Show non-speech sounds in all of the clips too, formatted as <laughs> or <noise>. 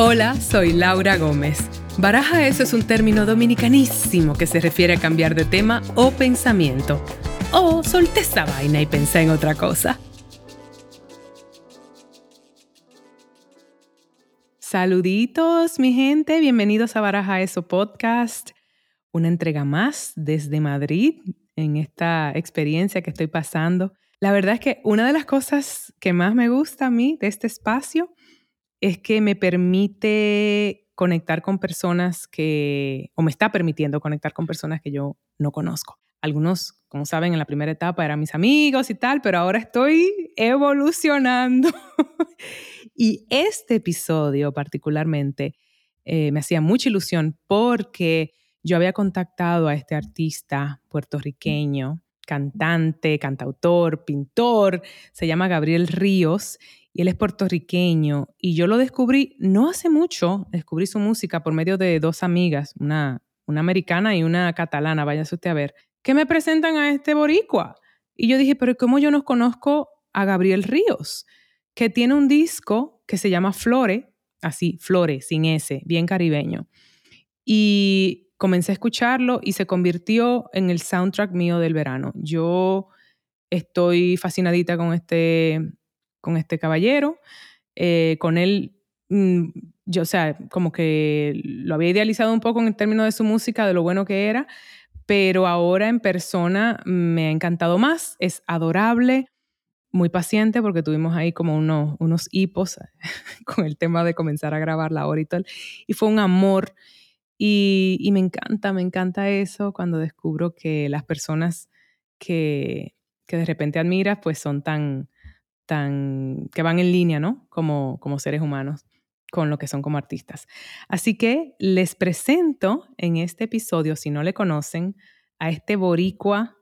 Hola, soy Laura Gómez. Baraja eso es un término dominicanísimo que se refiere a cambiar de tema o pensamiento. O solté esa vaina y pensé en otra cosa. Saluditos, mi gente. Bienvenidos a Baraja Eso Podcast. Una entrega más desde Madrid en esta experiencia que estoy pasando. La verdad es que una de las cosas que más me gusta a mí de este espacio es que me permite conectar con personas que, o me está permitiendo conectar con personas que yo no conozco. Algunos, como saben, en la primera etapa eran mis amigos y tal, pero ahora estoy evolucionando. <laughs> y este episodio particularmente eh, me hacía mucha ilusión porque yo había contactado a este artista puertorriqueño, cantante, cantautor, pintor, se llama Gabriel Ríos y él es puertorriqueño y yo lo descubrí no hace mucho, descubrí su música por medio de dos amigas, una, una americana y una catalana, váyase usted a ver, que me presentan a este boricua. Y yo dije, pero ¿cómo yo no conozco a Gabriel Ríos? Que tiene un disco que se llama Flore, así, Flore, sin S, bien caribeño. Y comencé a escucharlo y se convirtió en el soundtrack mío del verano. Yo estoy fascinadita con este, con este caballero. Eh, con él, mm, yo, o sea, como que lo había idealizado un poco en términos de su música, de lo bueno que era, pero ahora en persona me ha encantado más. Es adorable, muy paciente, porque tuvimos ahí como unos, unos hipos <laughs> con el tema de comenzar a grabar la hora y tal. Y fue un amor. Y, me encanta, me encanta eso cuando descubro que las personas que, que de repente admiras, pues son tan, que van en línea, ¿no? Como, como seres humanos con lo que son como artistas. Así que les presento en este episodio, si no le conocen, a este boricua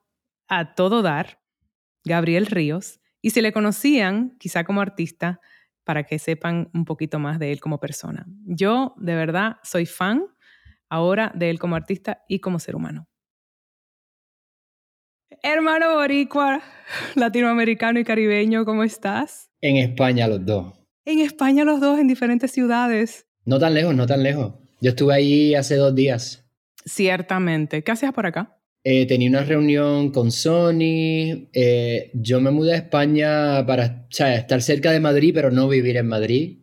a todo dar, Gabriel Ríos, y si le conocían, quizá como artista, para que sepan un poquito más de él como persona. Yo, de verdad, soy fan ahora de él como artista y como ser humano. Hermano boricua, latinoamericano y caribeño, ¿cómo estás? En España los dos. En España los dos, en diferentes ciudades. No tan lejos, no tan lejos. Yo estuve ahí hace dos días. Ciertamente. ¿Qué hacías por acá? Eh, tenía una reunión con Sony. Eh, yo me mudé a España para estar cerca de Madrid, pero no vivir en Madrid.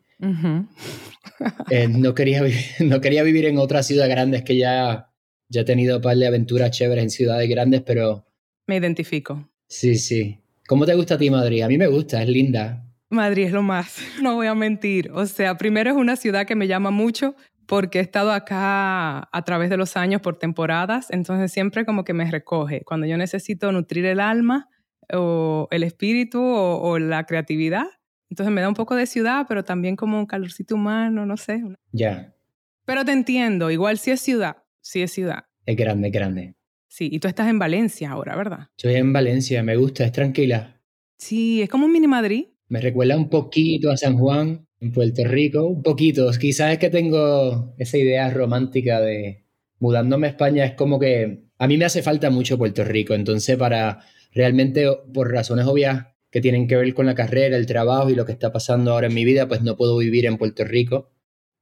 Eh, no, quería <laughs> no quería vivir en otra ciudad grande, es que ya, ya he tenido un par de aventuras chéveres en ciudades grandes, pero... Me identifico. Sí, sí. ¿Cómo te gusta a ti Madrid? A mí me gusta, es linda. Madrid es lo más, <laughs> no voy a mentir. O sea, primero es una ciudad que me llama mucho porque he estado acá a través de los años por temporadas, entonces siempre como que me recoge. Cuando yo necesito nutrir el alma o el espíritu o, o la creatividad, entonces me da un poco de ciudad, pero también como un calorcito humano, no sé. Ya. Pero te entiendo, igual si es ciudad, sí es ciudad. Es grande, grande. Sí, y tú estás en Valencia ahora, ¿verdad? Estoy en Valencia, me gusta, es tranquila. Sí, es como un mini Madrid. Me recuerda un poquito a San Juan, en Puerto Rico, un poquito. Quizás es que tengo esa idea romántica de mudándome a España, es como que a mí me hace falta mucho Puerto Rico, entonces para realmente, por razones obvias, que tienen que ver con la carrera, el trabajo y lo que está pasando ahora en mi vida, pues no puedo vivir en Puerto Rico.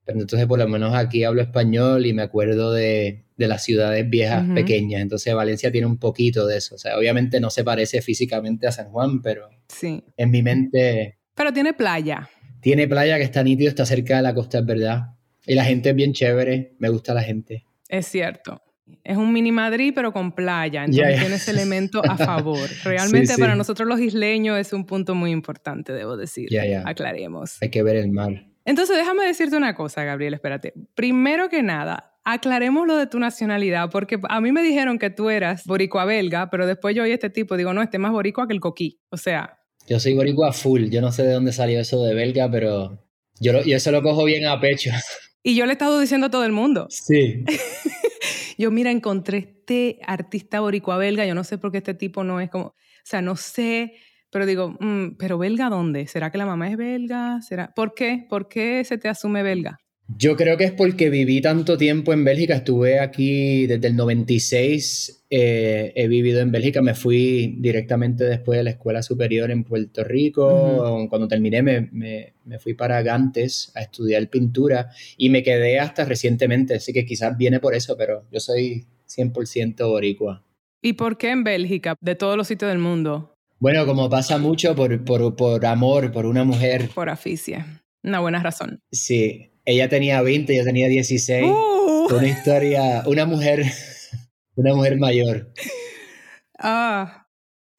Pero entonces por lo menos aquí hablo español y me acuerdo de, de las ciudades viejas pequeñas. Entonces Valencia tiene un poquito de eso. O sea, obviamente no se parece físicamente a San Juan, pero sí. en mi mente... Pero tiene playa. Tiene playa que está nítido, está cerca de la costa, es verdad. Y la gente es bien chévere, me gusta la gente. Es cierto. Es un mini Madrid, pero con playa. Entonces tiene ese elemento a favor. <laughs> Realmente para nosotros los isleños es un punto muy importante, debo decir. Aclaremos. Hay que ver el mar. Entonces déjame decirte una cosa, Gabriel, espérate. Primero que nada, aclaremos lo de tu nacionalidad, porque a mí me dijeron que tú eras boricua belga, pero después yo oí este tipo, digo, no, este es más boricua que el coquí. O sea... Yo soy boricua full. Yo no sé de dónde salió eso de belga, pero yo, yo eso lo cojo bien a pecho. <laughs> Y yo le he estado diciendo a todo el mundo. Sí. <laughs> yo, mira, encontré este artista boricua belga, yo no sé por qué este tipo no es como, o sea, no sé, pero digo, mm, pero belga dónde? ¿Será que la mamá es belga? ¿Será? ¿Por qué? ¿Por qué se te asume belga? Yo creo que es porque viví tanto tiempo en Bélgica, estuve aquí desde el 96, eh, he vivido en Bélgica, me fui directamente después de la escuela superior en Puerto Rico, cuando terminé me, me, me, fui para Gantes a estudiar pintura y me quedé hasta recientemente, así que quizás viene por eso, pero yo soy 100% boricua. ¿Y por qué en Bélgica, de todos los sitios del mundo? Bueno, como pasa mucho por, por, por amor, por una mujer. Por aficia. Una buena razón. Sí, ella tenía 20, yo tenía 16. Uh. Una historia, una mujer, <laughs> una mujer mayor. Ah,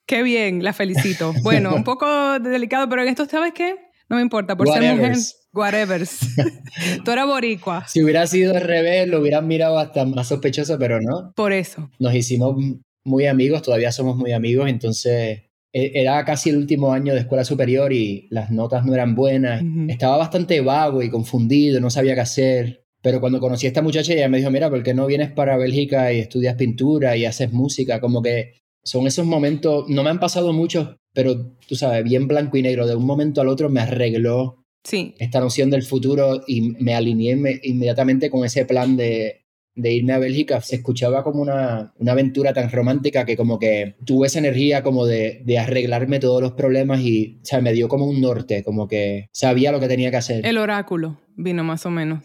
qué bien, la felicito. Bueno, un poco delicado, pero en esto, ¿sabes qué? No me importa, por ser mujer, whatever. <laughs> Tú eras boricua. Si hubiera sido al revés, lo hubieran mirado hasta más sospechoso, pero no. Por eso. Nos hicimos muy amigos, todavía somos muy amigos, entonces era casi el último año de escuela superior y las notas no eran buenas. Estaba bastante vago y confundido, no sabía qué hacer. Pero cuando conocí a esta muchacha, ella me dijo, mira, ¿por qué no vienes para Bélgica y estudias pintura y haces música? Como que son esos momentos, no me han pasado muchos, pero tú sabes, bien blanco y negro, de un momento al otro me arregló sí. esta noción del futuro y me alineé inmediatamente con ese plan de, de irme a Bélgica se escuchaba como una, una, aventura tan romántica que como que tuve esa energía como de, de, arreglarme todos los problemas y o sea, me dio como un norte, como que sabía lo que tenía que hacer. El oráculo vino más o menos.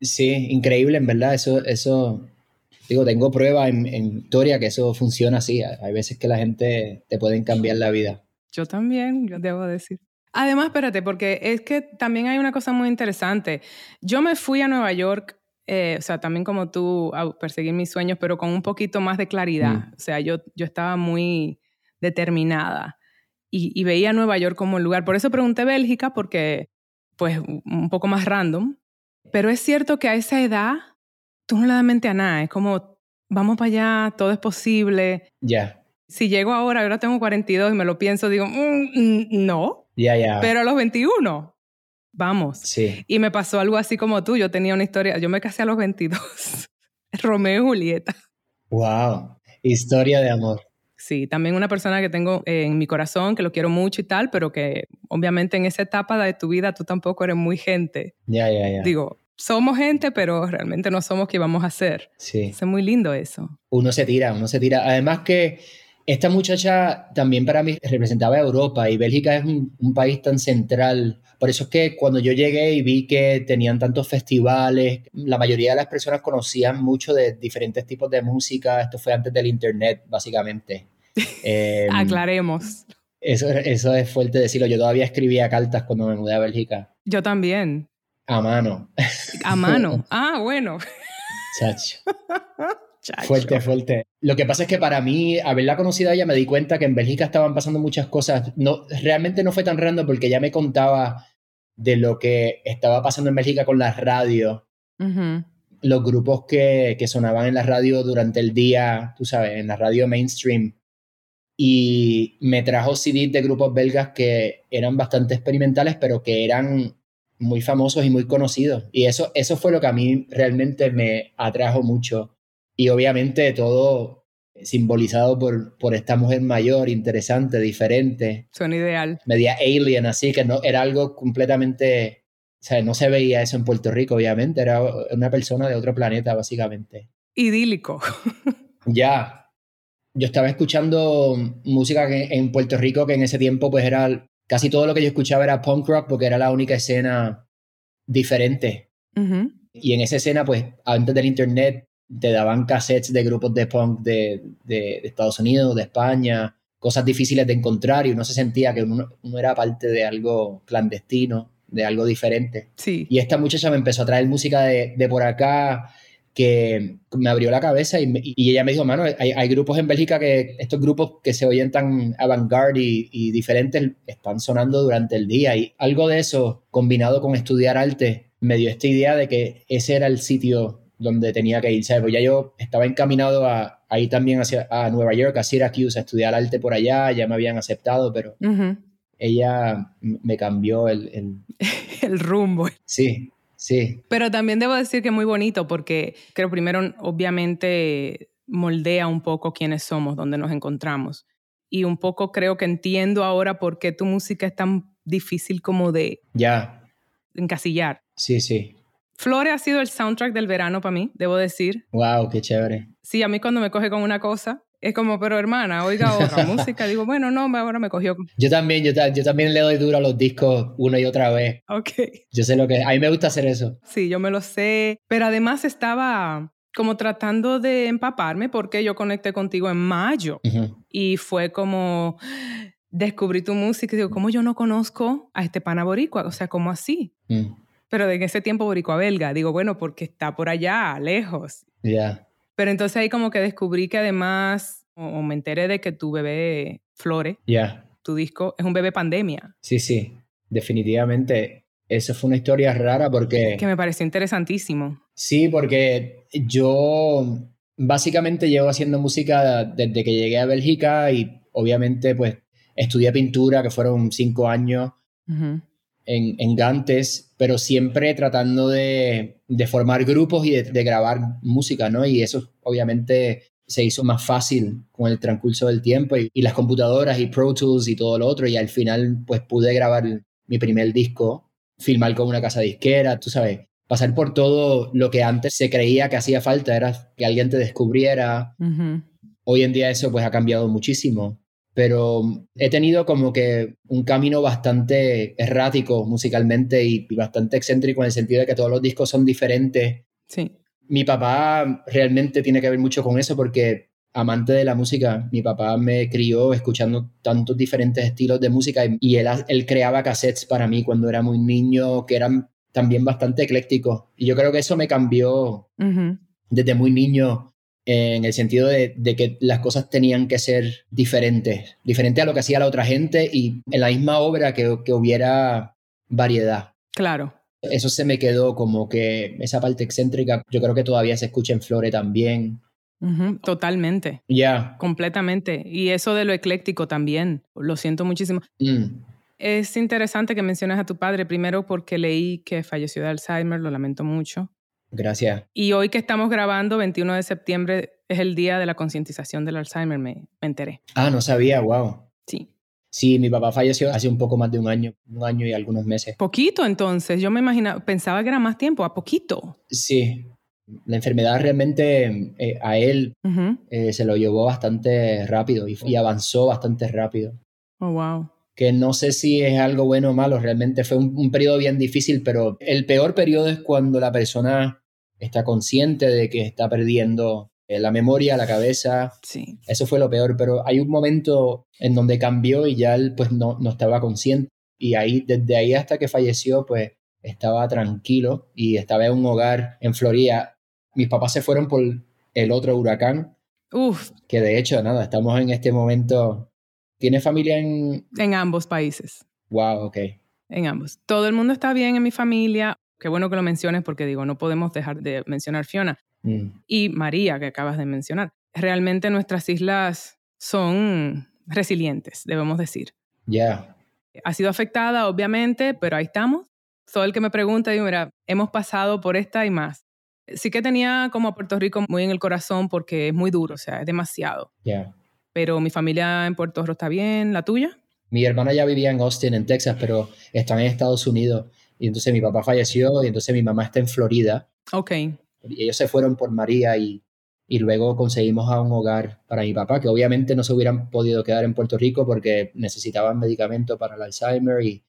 Sí, increíble en verdad, eso, eso digo, tengo prueba en, en historia que eso funciona así, hay veces que la gente te pueden cambiar la vida. Yo también, yo debo decir. Además, espérate, porque es que también hay una cosa muy interesante. Yo me fui a Nueva York eh, o sea, también como tú, a perseguir mis sueños, pero con un poquito más de claridad. Mm. O sea, yo, yo estaba muy determinada y, veía Nueva York como el lugar. Por eso pregunté Bélgica, porque, pues, un poco más random. Pero es cierto que a esa edad, tú no le das mente a nada. Es como, vamos para allá, todo es posible. Ya. Si llego ahora, ahora tengo 42 y me lo pienso, digo, mm, mm, no. Ya, ya. Pero a los 21, vamos. Sí. Y me pasó algo así como tú. Yo tenía una historia, yo me casé a los 22. <laughs> Romeo y Julieta. Wow, historia de amor. Sí, también una persona que tengo en mi corazón, que lo quiero mucho y tal, pero que obviamente en esa etapa de tu vida tú tampoco eres muy gente. Ya, ya, ya. Digo, somos gente, pero realmente no somos qué vamos a hacer. Sí. Es muy lindo eso. Uno se tira, uno se tira. Además que esta muchacha también para mí representaba a Europa y Bélgica es un país tan central por eso es que cuando yo llegué y vi que tenían tantos festivales, la mayoría de las personas conocían mucho de diferentes tipos de música. Esto fue antes del Internet, básicamente. <laughs> Em, Aclaremos. Eso, eso es fuerte decirlo. Yo todavía escribía cartas cuando me mudé a Bélgica. Yo también. A mano. A mano. <laughs> Ah, bueno. Chacho. <laughs> Fuerte, fuerte. Lo que pasa es que para mí, haberla conocido a ella, me di cuenta que en Bélgica estaban pasando muchas cosas. No, realmente no fue tan random porque ella me contaba de lo que estaba pasando en Bélgica con la radio. Los grupos que, que sonaban en la radio durante el día, tú sabes, en la radio mainstream. Y me trajo CDs de grupos belgas que eran bastante experimentales, pero que eran muy famosos y muy conocidos. Y eso, eso fue lo que a mí realmente me atrajo mucho y obviamente todo simbolizado por, por esta mujer mayor, interesante, diferente. Son ideal. Media alien, así que no era algo completamente, o sea, no se veía eso en Puerto Rico, obviamente, era una persona de otro planeta, básicamente. Idílico. <laughs> ya. Yo estaba escuchando música en Puerto Rico que en ese tiempo pues era, casi todo lo que yo escuchaba era punk rock porque era la única escena diferente. Y en esa escena pues antes del internet te daban cassettes de grupos de punk de, de, Estados Unidos, de España, cosas difíciles de encontrar y uno se sentía que uno, era parte de algo clandestino, de algo diferente. Sí. Y esta muchacha me empezó a traer música de, de por acá que me abrió la cabeza y, y ella me dijo, mano, hay, hay, grupos en Bélgica que estos grupos que se oyen tan avant-garde y, y diferentes están sonando durante el día y algo de eso combinado con estudiar arte me dio esta idea de que ese era el sitio donde tenía que ir. ¿sabes? Pues ya yo estaba encaminado a, ir también hacia a Nueva York, a Syracuse, a estudiar arte por allá, ya me habían aceptado, pero ella me cambió el, el... <laughs> el rumbo. Sí, sí. Pero también debo decir que es muy bonito porque creo primero, obviamente, moldea un poco quiénes somos, dónde nos encontramos. Y un poco creo que entiendo ahora por qué tu música es tan difícil como de... Ya. Encasillar. Sí, sí. Flores ha sido el soundtrack del verano para mí, debo decir. Wow, qué chévere. Sí, a mí cuando me coge con una cosa, es como, pero hermana, oiga <laughs> otra música. Digo, bueno, no, ahora me cogió. Yo también, yo, yo, también le doy duro a los discos una y otra vez. Ok. Yo sé lo que A mí me gusta hacer eso. Sí, yo me lo sé. Pero además estaba como tratando de empaparme porque yo conecté contigo en mayo. Y fue como, descubrí tu música y digo, ¿cómo yo no conozco a este pana boricua? O sea, ¿cómo así? Mm. Pero de ese tiempo boricua belga. Digo, bueno, porque está por allá, lejos. Ya. Pero entonces ahí como que descubrí que además, o, me enteré de que tu bebé Flore, ya tu disco, es un bebé pandemia. Sí, sí, definitivamente. Eso fue una historia rara porque... Que me pareció interesantísimo. Sí, porque yo básicamente llevo haciendo música desde que llegué a Bélgica y obviamente pues estudié pintura, que fueron cinco años en, en Gantes, pero siempre tratando de, de formar grupos y de, grabar música, ¿no? Y eso obviamente se hizo más fácil con el transcurso del tiempo y, las computadoras y Pro Tools y todo lo otro y al final pues pude grabar mi primer disco, filmar con una casa disquera, tú sabes, pasar por todo lo que antes se creía que hacía falta, era que alguien te descubriera. Hoy en día eso pues ha cambiado muchísimo pero he tenido como que un camino bastante errático musicalmente y bastante excéntrico en el sentido de que todos los discos son diferentes. Sí. Mi papá realmente tiene que ver mucho con eso porque amante de la música, mi papá me crió escuchando tantos diferentes estilos de música y él, él creaba cassettes para mí cuando era muy niño que eran también bastante eclécticos. Y yo creo que eso me cambió desde muy niño en el sentido de, que las cosas tenían que ser diferentes, diferente a lo que hacía la otra gente y en la misma obra que, hubiera variedad. Claro. Eso se me quedó como que esa parte excéntrica, yo creo que todavía se escucha en Flore también. totalmente. Ya. Completamente. Y eso de lo ecléctico también, lo siento muchísimo. Mm. Es interesante que menciones a tu padre, primero porque leí que falleció de Alzheimer, lo lamento mucho. Gracias. Y hoy que estamos grabando, 21 de septiembre, es el día de la concientización del Alzheimer, me, enteré. Ah, no sabía, wow. Sí. Sí, mi papá falleció hace un poco más de un año, un año y algunos meses. Poquito entonces, yo me imaginaba, pensaba que era más tiempo, a poquito. Sí, la enfermedad realmente eh, a él eh, se lo llevó bastante rápido y, y, avanzó bastante rápido. Oh, wow. Que no sé si es algo bueno o malo, realmente fue un, un periodo bien difícil, pero el peor periodo es cuando la persona está consciente de que está perdiendo eh, la memoria, la cabeza. Sí. Eso fue lo peor, pero hay un momento en donde cambió y ya él pues no, no estaba consciente. Y ahí, desde ahí hasta que falleció, pues estaba tranquilo y estaba en un hogar en Florida. Mis papás se fueron por el otro huracán. Uf. Que de hecho, nada, estamos en este momento. ¿Tiene familia en...? En ambos países. Wow, ok. En ambos. Todo el mundo está bien en mi familia. Qué bueno que lo menciones porque digo, no podemos dejar de mencionar Fiona mm. y María que acabas de mencionar. Realmente nuestras islas son resilientes, debemos decir. Ya. Ha sido afectada, obviamente, pero ahí estamos. Todo el que me pregunta, digo, mira, hemos pasado por esta y más. Sí que tenía como a Puerto Rico muy en el corazón porque es muy duro, o sea, es demasiado. Ya. Pero mi familia en Puerto Rico está bien, ¿la tuya? Mi hermana ya vivía en Austin, en Texas, pero está en Estados Unidos. Y entonces mi papá falleció y entonces mi mamá está en Florida. Ok. Y ellos se fueron por María y, y luego conseguimos a un hogar para mi papá, que obviamente no se hubieran podido quedar en Puerto Rico porque necesitaban medicamento para el Alzheimer y,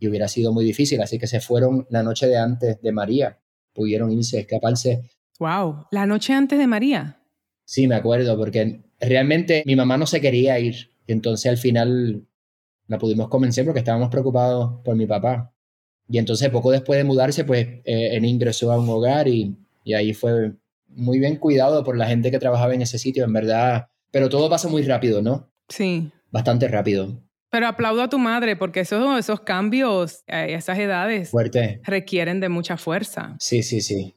y hubiera sido muy difícil. Así que se fueron la noche de antes de María. Pudieron irse, escaparse. Wow, la noche antes de María. Sí, me acuerdo, porque realmente mi mamá no se quería ir. Entonces al final la pudimos convencer porque estábamos preocupados por mi papá. Y entonces poco después de mudarse, pues eh, él ingresó a un hogar y, y, ahí fue muy bien cuidado por la gente que trabajaba en ese sitio, en verdad. Pero todo pasa muy rápido, ¿no? Sí. Bastante rápido. Pero aplaudo a tu madre porque esos, esos cambios a esas edades Fuerte. requieren de mucha fuerza. Sí, sí, sí.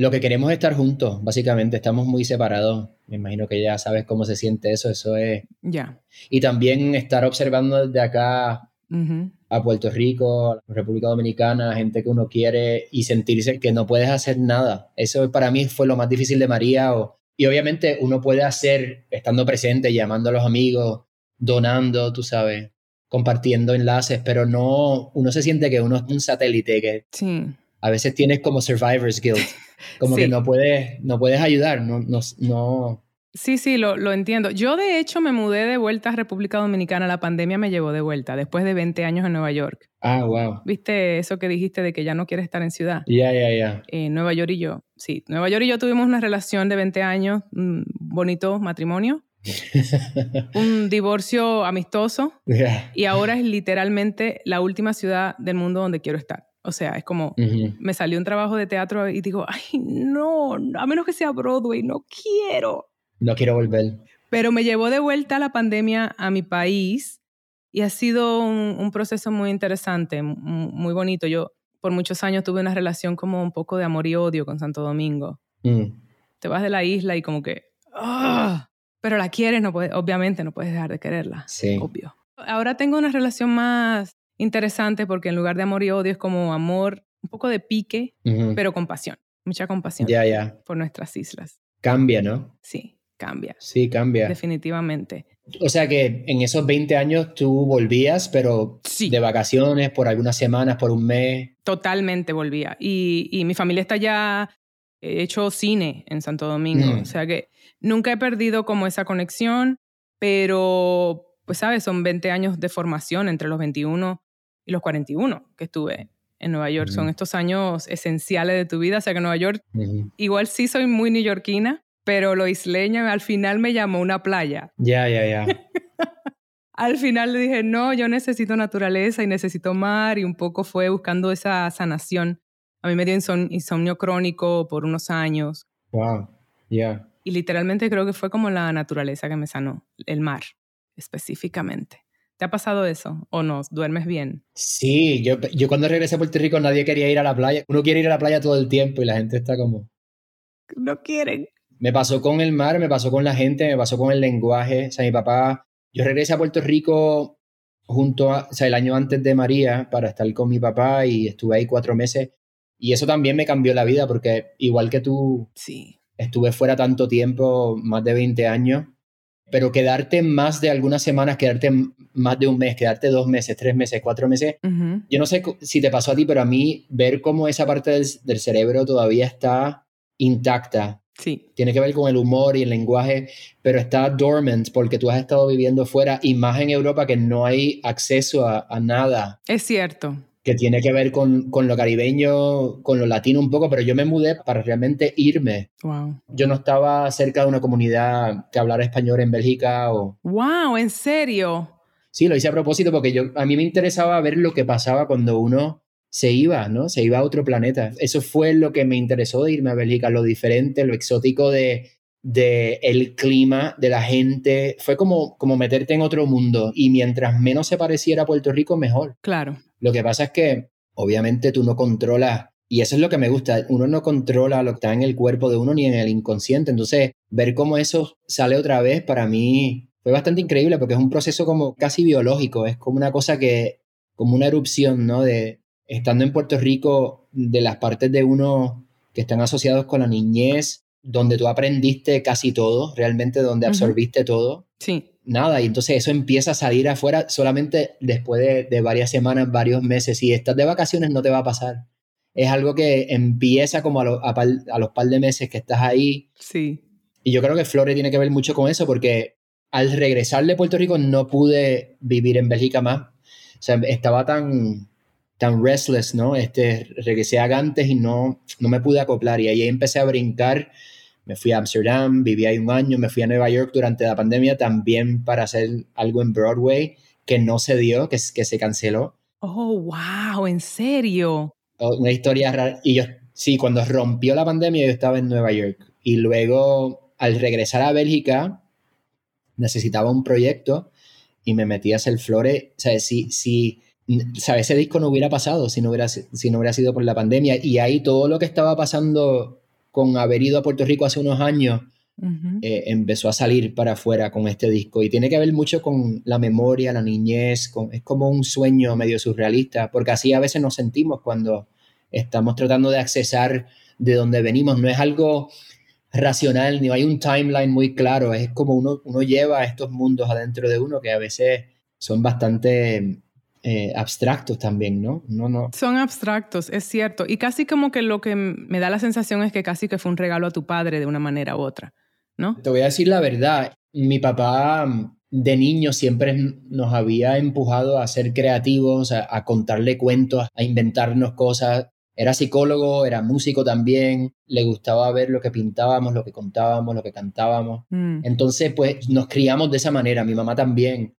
Lo que queremos es estar juntos, básicamente. Estamos muy separados. Me imagino que ya sabes cómo se siente eso. Eso es. Ya. Y también estar observando desde acá a Puerto Rico, a República Dominicana, gente que uno quiere y sentirse que no puedes hacer nada. Eso para mí fue lo más difícil de María. y obviamente uno puede hacer estando presente, llamando a los amigos, donando, tú sabes, compartiendo enlaces, pero no, uno se siente que uno es un satélite, que sí. a veces tienes como survivor's guilt, como que no puedes, no puedes ayudar, no, no, no, Sí, sí, lo, lo, entiendo. Yo de hecho me mudé de vuelta a República Dominicana. La pandemia me llevó de vuelta después de 20 años en Nueva York. Ah, wow. ¿Viste eso que dijiste de que ya no quieres estar en ciudad? Ya, ya, ya. En Nueva York y yo, sí. Nueva York y yo tuvimos una relación de 20 años, un bonito matrimonio. <laughs> un divorcio amistoso. Y ahora es literalmente la última ciudad del mundo donde quiero estar. O sea, es como, me salió un trabajo de teatro y digo, ay, no, a menos que sea Broadway, no quiero. No quiero volver. Pero me llevó de vuelta la pandemia a mi país y ha sido un, proceso muy interesante, muy bonito. Yo por muchos años tuve una relación como un poco de amor y odio con Santo Domingo. Mm. Te vas de la isla y como que, ¡ah! pero la quieres, no puedes, obviamente no puedes dejar de quererla. Sí. Obvio. Ahora tengo una relación más interesante porque en lugar de amor y odio es como amor, un poco de pique, pero compasión, mucha compasión Ya, ya. por nuestras islas. Cambia, ¿no? Sí cambia. Sí, cambia. Definitivamente. O sea que en esos 20 años tú volvías, pero de vacaciones, por algunas semanas, por un mes. Totalmente volvía. Y, mi familia está ya he hecho cine en Santo Domingo. Mm. O sea que nunca he perdido como esa conexión, pero pues sabes, son 20 años de formación entre los 21 y los 41 que estuve en Nueva York. Son estos años esenciales de tu vida. O sea que Nueva York, igual sí soy muy neoyorquina, pero lo isleño al final me llamó una playa. Ya, ya, ya. <laughs> al final le dije, no, yo necesito naturaleza y necesito mar y un poco fue buscando esa sanación. A mí me dio insomnio crónico por unos años. Wow, ya. Y literalmente creo que fue como la naturaleza que me sanó, el mar específicamente. ¿Te ha pasado eso o no? ¿Duermes bien? Sí, yo, yo cuando regresé a Puerto Rico nadie quería ir a la playa. Uno quiere ir a la playa todo el tiempo y la gente está como... No quieren. Me pasó con el mar, me pasó con la gente, me pasó con el lenguaje. O sea, mi papá, yo regresé a Puerto Rico junto a, o sea, el año antes de María para estar con mi papá y estuve ahí cuatro meses. Y eso también me cambió la vida porque igual que tú, sí. estuve fuera tanto tiempo, más de 20 años, pero quedarte más de algunas semanas, quedarte más de un mes, quedarte dos meses, tres meses, cuatro meses, yo no sé si te pasó a ti, pero a mí ver cómo esa parte del, del cerebro todavía está intacta Sí. Tiene que ver con el humor y el lenguaje, pero está dormant porque tú has estado viviendo fuera y más en Europa que no hay acceso a, nada. Es cierto. Que tiene que ver con, con, lo caribeño, con lo latino un poco, pero yo me mudé para realmente irme. Wow. Yo no estaba cerca de una comunidad que hablara español en Bélgica o... ¡Wow! ¿En serio? Sí, lo hice a propósito porque yo, a mí me interesaba ver lo que pasaba cuando uno se iba, ¿no? Se iba a otro planeta. Eso fue lo que me interesó de irme a Bélgica, lo diferente, lo exótico de, de el clima, de la gente. Fue como, como meterte en otro mundo y mientras menos se pareciera a Puerto Rico, mejor. Claro. Lo que pasa es que obviamente tú no controlas, y eso es lo que me gusta, uno no controla lo que está en el cuerpo de uno ni en el inconsciente. Entonces, ver cómo eso sale otra vez para mí fue bastante increíble porque es un proceso como casi biológico, es como una cosa que, como una erupción, ¿no? De, estando en Puerto Rico, de las partes de uno que están asociados con la niñez, donde tú aprendiste casi todo, realmente donde absorbiste todo. Sí. Nada, y entonces eso empieza a salir afuera solamente después de, varias semanas, varios meses. Si estás de vacaciones no te va a pasar. Es algo que empieza como a, a los par de meses que estás ahí. Sí. Y yo creo que Flore tiene que ver mucho con eso porque al regresar de Puerto Rico no pude vivir en Bélgica más. O sea, estaba tan, tan restless, ¿no? Este, regresé a Gantes y no, no me pude acoplar y ahí empecé a brincar. Me fui a Amsterdam, viví ahí un año, me fui a Nueva York durante la pandemia también para hacer algo en Broadway que no se dio, que, que se canceló. Oh, wow, ¿en serio? Una historia rara. Y yo, sí, cuando rompió la pandemia yo estaba en Nueva York. Y luego, al regresar a Bélgica, necesitaba un proyecto y me metí a hacer flores. O sea, si, si ¿sabes? Ese disco no hubiera pasado si no hubiera, si no hubiera sido por la pandemia. Y ahí todo lo que estaba pasando con haber ido a Puerto Rico hace unos años eh, empezó a salir para afuera con este disco. Y tiene que ver mucho con la memoria, la niñez, es como un sueño medio surrealista, porque así a veces nos sentimos cuando estamos tratando de accesar de dónde venimos. No es algo racional, ni hay un timeline muy claro, es como uno, uno lleva estos mundos adentro de uno que a veces son bastante eh, abstractos también, ¿no? No, no. Son abstractos, es cierto. Y casi como que lo que me da la sensación es que casi que fue un regalo a tu padre de una manera u otra, ¿no? Te voy a decir la verdad. Mi papá mm, de niño siempre nos había empujado a ser creativos, a, a contarle cuentos, a inventarnos cosas. Era psicólogo, era músico también, le gustaba ver lo que pintábamos, lo que contábamos, lo que cantábamos. Mm. Entonces, pues nos criamos de esa manera, mi mamá también.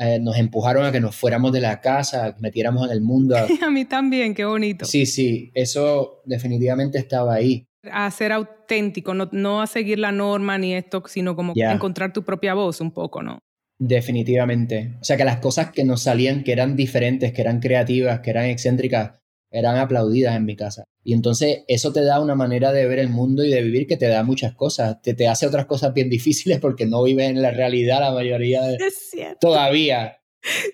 Eh, nos empujaron a que nos fuéramos de la casa, metiéramos en el mundo. <laughs> a mí también, qué bonito. Sí, sí, eso definitivamente estaba ahí. A ser auténtico, no, no a seguir la norma ni esto, sino como encontrar tu propia voz un poco, ¿no? Definitivamente. O sea, que las cosas que nos salían, que eran diferentes, que eran creativas, que eran excéntricas, eran aplaudidas en mi casa. Y entonces eso te da una manera de ver el mundo y de vivir que te da muchas cosas. Te, te hace otras cosas bien difíciles porque no vives en la realidad la mayoría de... Es. Todavía.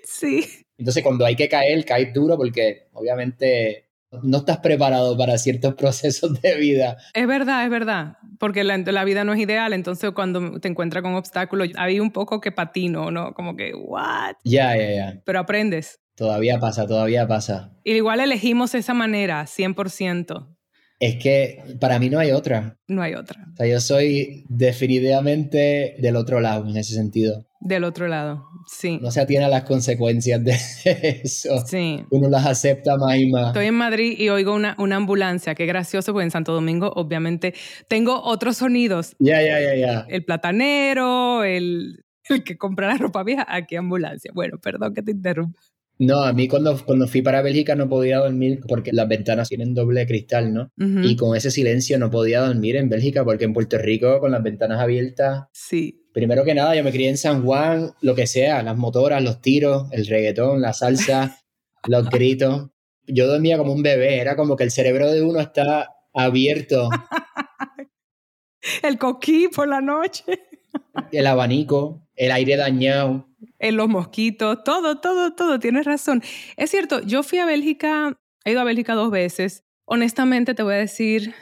Sí. Entonces cuando hay que caer, caes duro porque obviamente no estás preparado para ciertos <laughs> procesos de vida. Es verdad, es verdad, porque la, la vida no es ideal, entonces cuando te encuentras con obstáculos, hay un poco que patino, ¿no? Como que, ¿what? Ya, ya, ya. Pero aprendes. Todavía pasa, todavía pasa. Y igual elegimos esa manera, 100%. Es que para mí no hay otra. No hay otra. O sea, yo soy definitivamente del otro lado en ese sentido. Del otro lado, sí. No se atiene a las consecuencias de <laughs> eso. Sí. Uno las acepta más y más. Estoy en Madrid y oigo una, una ambulancia, qué gracioso, porque en Santo Domingo obviamente tengo otros sonidos. Ya, ya, ya, ya. El platanero, el, el que compra la ropa vieja, aquí ambulancia. Bueno, perdón que te interrumpa. No, a mí cuando, cuando fui para Bélgica no podía dormir porque las ventanas tienen doble cristal, ¿no? Y con ese silencio no podía dormir en Bélgica porque en Puerto Rico con las ventanas abiertas Sí. Primero que nada, yo me crié en San Juan, lo que sea, las motoras, los tiros, el reggaetón, la salsa, <laughs> los gritos. Yo dormía como un bebé, era como que el cerebro de uno está abierto, <laughs> El coquí por la noche. el abanico, el aire dañado. En los mosquitos, todo, todo, todo, tienes razón. Es cierto, yo fui a Bélgica, he ido a Bélgica dos veces. Honestamente te voy a decir,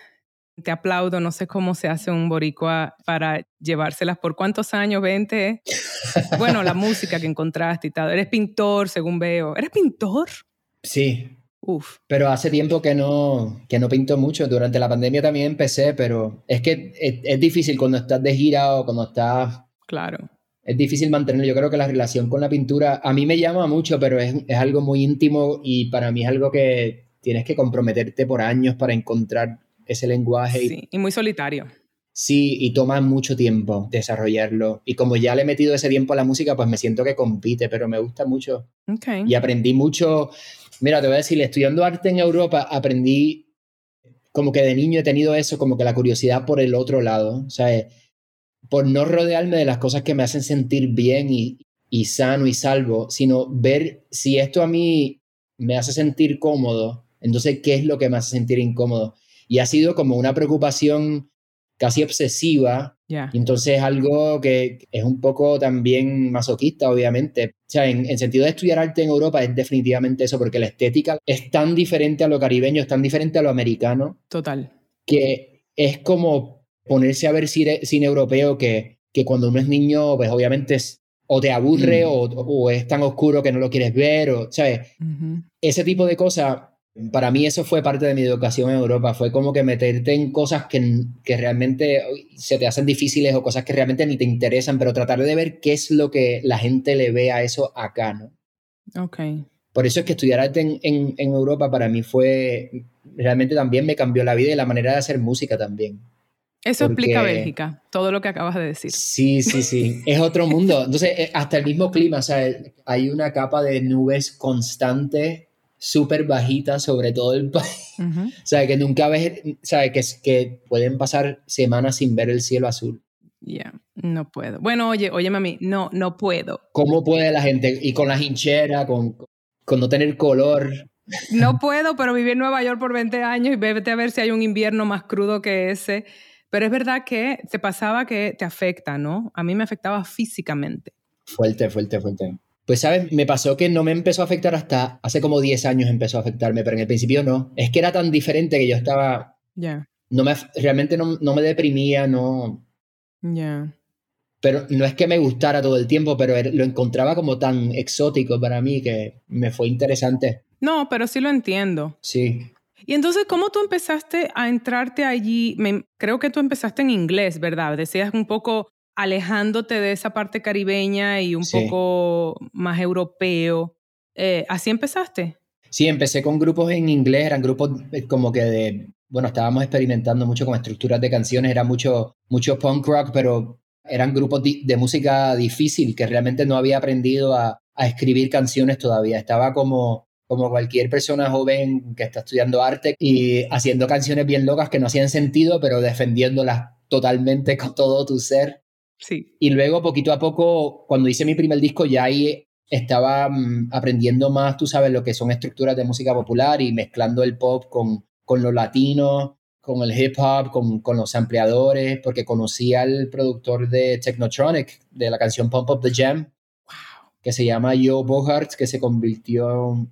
te aplaudo, no sé cómo se hace un boricua para llevárselas por cuántos años, 20. <laughs> Bueno, la música que encontraste y tal. Eres pintor, según veo. ¿Eres pintor? Sí, Uf, pero hace tiempo que no, que no pinto mucho. Durante la pandemia también empecé, pero es que es, es difícil cuando estás de gira o cuando estás... claro. Es difícil mantenerlo. Yo creo que la relación con la pintura a mí me llama mucho, pero es, es algo muy íntimo y para mí es algo que tienes que comprometerte por años para encontrar ese lenguaje. Sí, y muy solitario. sí, y toma mucho tiempo desarrollarlo. Y como ya le he metido ese tiempo a la música, pues me siento que compite, pero me gusta mucho. Ok. Y aprendí mucho. Mira, te voy a decir, estudiando arte en Europa, aprendí como que de niño he tenido eso, como que la curiosidad por el otro lado, ¿sabes? Por no rodearme de las cosas que me hacen sentir bien y, y sano y salvo, sino ver si esto a mí me hace sentir cómodo, entonces, ¿qué es lo que me hace sentir incómodo? Y ha sido como una preocupación casi obsesiva y entonces algo que es un poco también masoquista, obviamente. O sea, en, en sentido de estudiar arte en Europa es definitivamente eso, porque la estética es tan diferente a lo caribeño, es tan diferente a lo americano, Total. que es como ponerse a ver cine, cine europeo que, que cuando uno es niño, pues obviamente es, o te aburre Mm. o, o es tan oscuro que no lo quieres ver, o, ¿sabes? Ese tipo de cosas, para mí eso fue parte de mi educación en Europa, fue como que meterte en cosas que, que realmente se te hacen difíciles o cosas que realmente ni te interesan, pero tratar de ver qué es lo que la gente le ve a eso acá, ¿no? Ok. Por eso es que estudiar arte en, en, en Europa para mí fue, realmente también me cambió la vida y la manera de hacer música también. Eso explica Porque- Bélgica, todo lo que acabas de decir. Sí, sí, sí. Es otro mundo. Entonces, eh, hasta el mismo clima, o sea, hay una capa de nubes constante, súper bajita sobre todo el <laughs> país. O sea, que nunca ves, o sea, que, que pueden pasar semanas sin ver el cielo azul. Ya, no puedo. Bueno, oye, oye, mami, no, no puedo. ¿Cómo puede la gente? Y con la hinchera, con, con no tener color. No puedo, pero viví en Nueva York por 20 años y vete a ver si hay un invierno más crudo que ese. Pero es verdad que te pasaba que te afecta, ¿no? A mí me afectaba físicamente. Fuerte, fuerte, fuerte. Pues, ¿sabes? Me pasó que no me empezó a afectar hasta hace como 10 años empezó a afectarme, pero en el principio no. Es que era tan diferente que yo estaba, Ya, no me, realmente no, no me deprimía, no, ya. pero no es que me gustara todo el tiempo, pero lo encontraba como tan exótico para mí que me fue interesante. No, pero sí lo entiendo. Sí. Y entonces, ¿cómo tú empezaste a entrarte allí? creo que tú empezaste en inglés, ¿verdad? Decías un poco alejándote de esa parte caribeña y un poco más europeo. Eh, ¿Así empezaste? Sí, empecé con grupos en inglés, eran grupos eh, como que de, bueno, estábamos experimentando mucho con estructuras de canciones, era mucho, mucho punk rock, pero eran grupos de, música difícil que realmente no había aprendido a, a escribir canciones todavía. Estaba como como cualquier persona joven que está estudiando arte y haciendo canciones bien locas que no hacían sentido, pero defendiéndolas totalmente con todo tu ser. Sí. Y luego, poquito a poco, cuando hice mi primer disco, ya ahí estaba mm, aprendiendo más, tú sabes, lo que son estructuras de música popular y mezclando el pop con, con lo latino, con el hip hop, con, con los ampliadores, porque conocí al productor de Technotronic, de la canción Pump Up the Jam, que se llama Joe Bogart, que se convirtió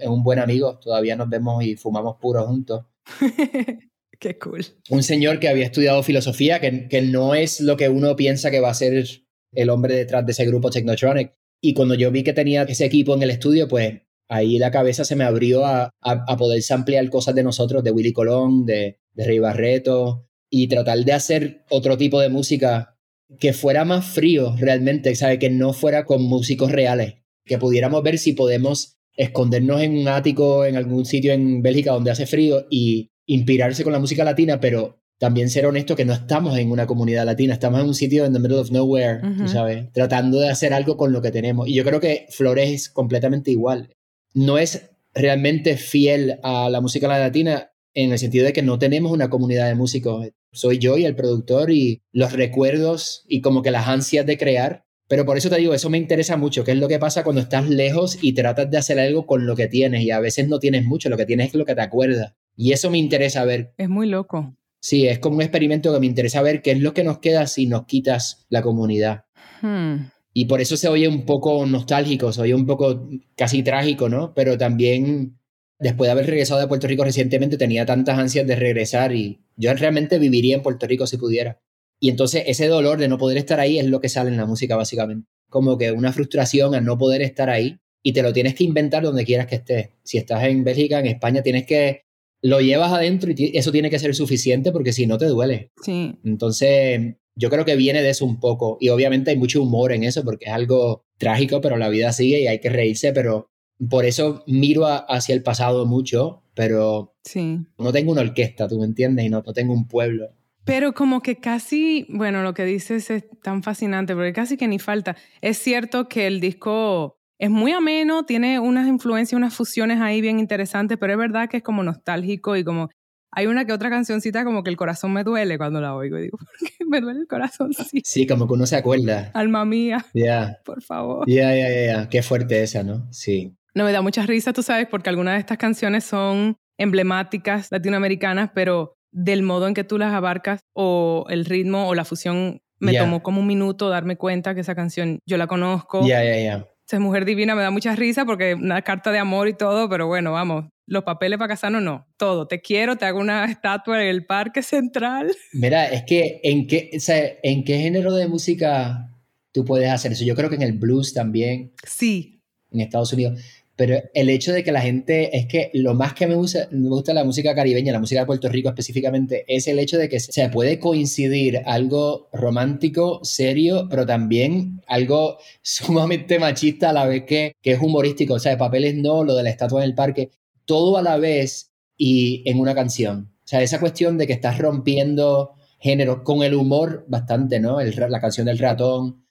es un buen amigo, todavía nos vemos y fumamos puro juntos. <laughs> Qué cool. Un señor que había estudiado filosofía, que, que no es lo que uno piensa que va a ser el hombre detrás de ese grupo Technotronic. Y cuando yo vi que tenía ese equipo en el estudio, pues ahí la cabeza se me abrió a, a, poder ampliar cosas de nosotros, de Willy Colón, de, de Rey Barreto, y tratar de hacer otro tipo de música que fuera más frío realmente, ¿sabe? Que no fuera con músicos reales, que pudiéramos ver si podemos escondernos en un ático en algún sitio en Bélgica donde hace frío y inspirarse con la música latina, pero también ser honesto que no estamos en una comunidad latina, estamos en un sitio en the middle of nowhere, ¿sabes? Tratando de hacer algo con lo que tenemos. Y yo creo que Flores es completamente igual. No es realmente fiel a la música latina en el sentido de que no tenemos una comunidad de músicos. Soy yo y el productor y los recuerdos y como que las ansias de crear pero por eso te digo, eso me interesa mucho, qué es lo que pasa cuando estás lejos y tratas de hacer algo con lo que tienes y a veces no tienes mucho, lo que tienes es lo que te acuerdas. Y eso me interesa ver. Es muy loco. Sí, es como un experimento que me interesa ver qué es lo que nos queda si nos quitas la comunidad. Hmm. Y por eso se oye un poco nostálgico, se oye un poco casi trágico, ¿no? Pero también después de haber regresado de Puerto Rico recientemente tenía tantas ansias de regresar y yo realmente viviría en Puerto Rico si pudiera. Y entonces ese dolor de no poder estar ahí es lo que sale en la música básicamente. Como que una frustración al no poder estar ahí y te lo tienes que inventar donde quieras que estés. Si estás en Bélgica, en España, tienes que lo llevas adentro y eso tiene que ser suficiente porque si no te duele. Sí. Entonces, yo creo que viene de eso un poco y obviamente hay mucho humor en eso porque es algo trágico, pero la vida sigue y hay que reírse, pero por eso miro hacia el pasado mucho, pero sí. no tengo una orquesta, tú me entiendes, y no, no tengo un pueblo. Pero como que casi, bueno, lo que dices es tan fascinante, porque casi que ni falta. Es cierto que el disco es muy ameno, tiene unas influencias, unas fusiones ahí bien interesantes, pero es verdad que es como nostálgico y como hay una que otra cancioncita como que el corazón me duele cuando la oigo y digo, <laughs> ¿por qué me duele el corazón? Sí, sí como que uno se acuerda. Alma mía. Ya. Por favor. Ya, ya, ya, qué fuerte esa, ¿no? Sí. No, me da mucha risa, tú sabes, porque algunas de estas canciones son emblemáticas latinoamericanas, pero del modo en que tú las abarcas o el ritmo o la fusión. Me tomó como un minuto darme cuenta que esa canción yo la conozco. Ya, ya, ya. Esa mujer divina me da mucha risa porque una carta de amor y todo, pero bueno, vamos, los papeles para casarnos no, todo. Te quiero, te hago una estatua en el Parque Central. <laughs> Mira, es que ¿en qué, o sea, ¿en qué género de música tú puedes hacer eso? Yo creo que en el blues también. Sí. En Estados Unidos. Pero el hecho de que la gente, es que lo más que me gusta, me gusta la música caribeña, la música de Puerto Rico específicamente, es el hecho de que se puede coincidir algo romántico, serio, pero también algo <laughs> sumamente machista a la vez que, que es humorístico. O sea, de papeles no, lo de la estatua en el parque, todo a la vez y en una canción. O sea, esa cuestión de que estás rompiendo género con el humor bastante, ¿no? El, la canción del ratón,